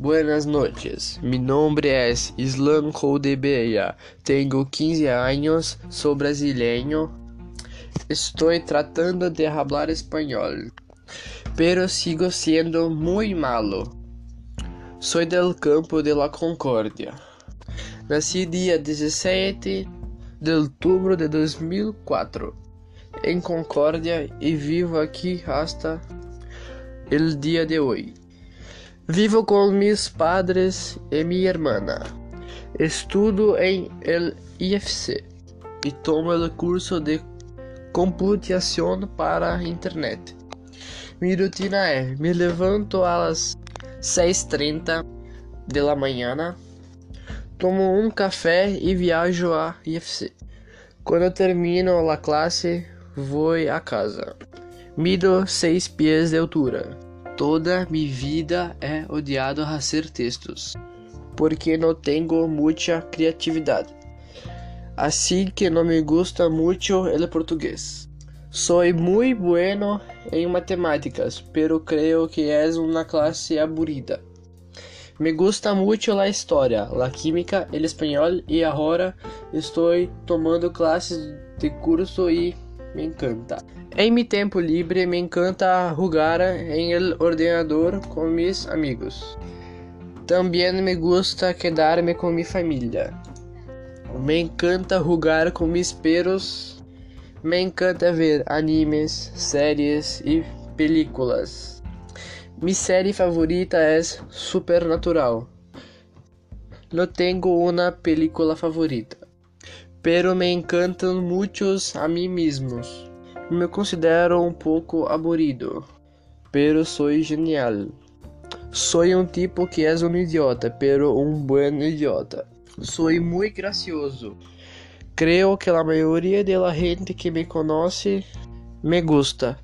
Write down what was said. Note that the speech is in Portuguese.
Buenas noches, mi nombre es Islan Coldebella, tengo 15 años, soy brasileño, estoy tratando de hablar español, pero sigo siendo muy malo. Soy del campo de la Concordia. Nací dia 17 de outubro de 2004 em Concórdia e vivo aqui hasta el dia de hoje. Vivo com meus padres e minha irmã. Estudo em el IFC e tomo o curso de computação para internet. Minha rotina é: me levanto às 6h30 da manhã, tomo um café e viajo a IFC. Quando termino a classe, vou a casa. Mido seis pés de altura. Toda minha vida é odiado a fazer textos, porque não tenho muita criatividade. Assim que não me gusta muito o português. Sou muito bueno em matemáticas, pero creio que é uma classe aburrida. Me gusta muito a história, a química, o espanhol e agora estou tomando classes de curso e me encanta. Em meu tempo livre me encanta jogar em el ordenador com meus amigos. Também me gusta quedar-me com minha família. Me encanta jogar com meus perros. Me encanta ver animes, séries e películas. Mi série favorita é Supernatural. Não tenho uma película favorita, pero me encantam muitos a mim mesmos. Me considero um pouco aburrido, pero sou genial. Sou um tipo que é um idiota, pero um bom idiota. Sou muito gracioso. Creio que a maioria da gente que me conhece me gusta.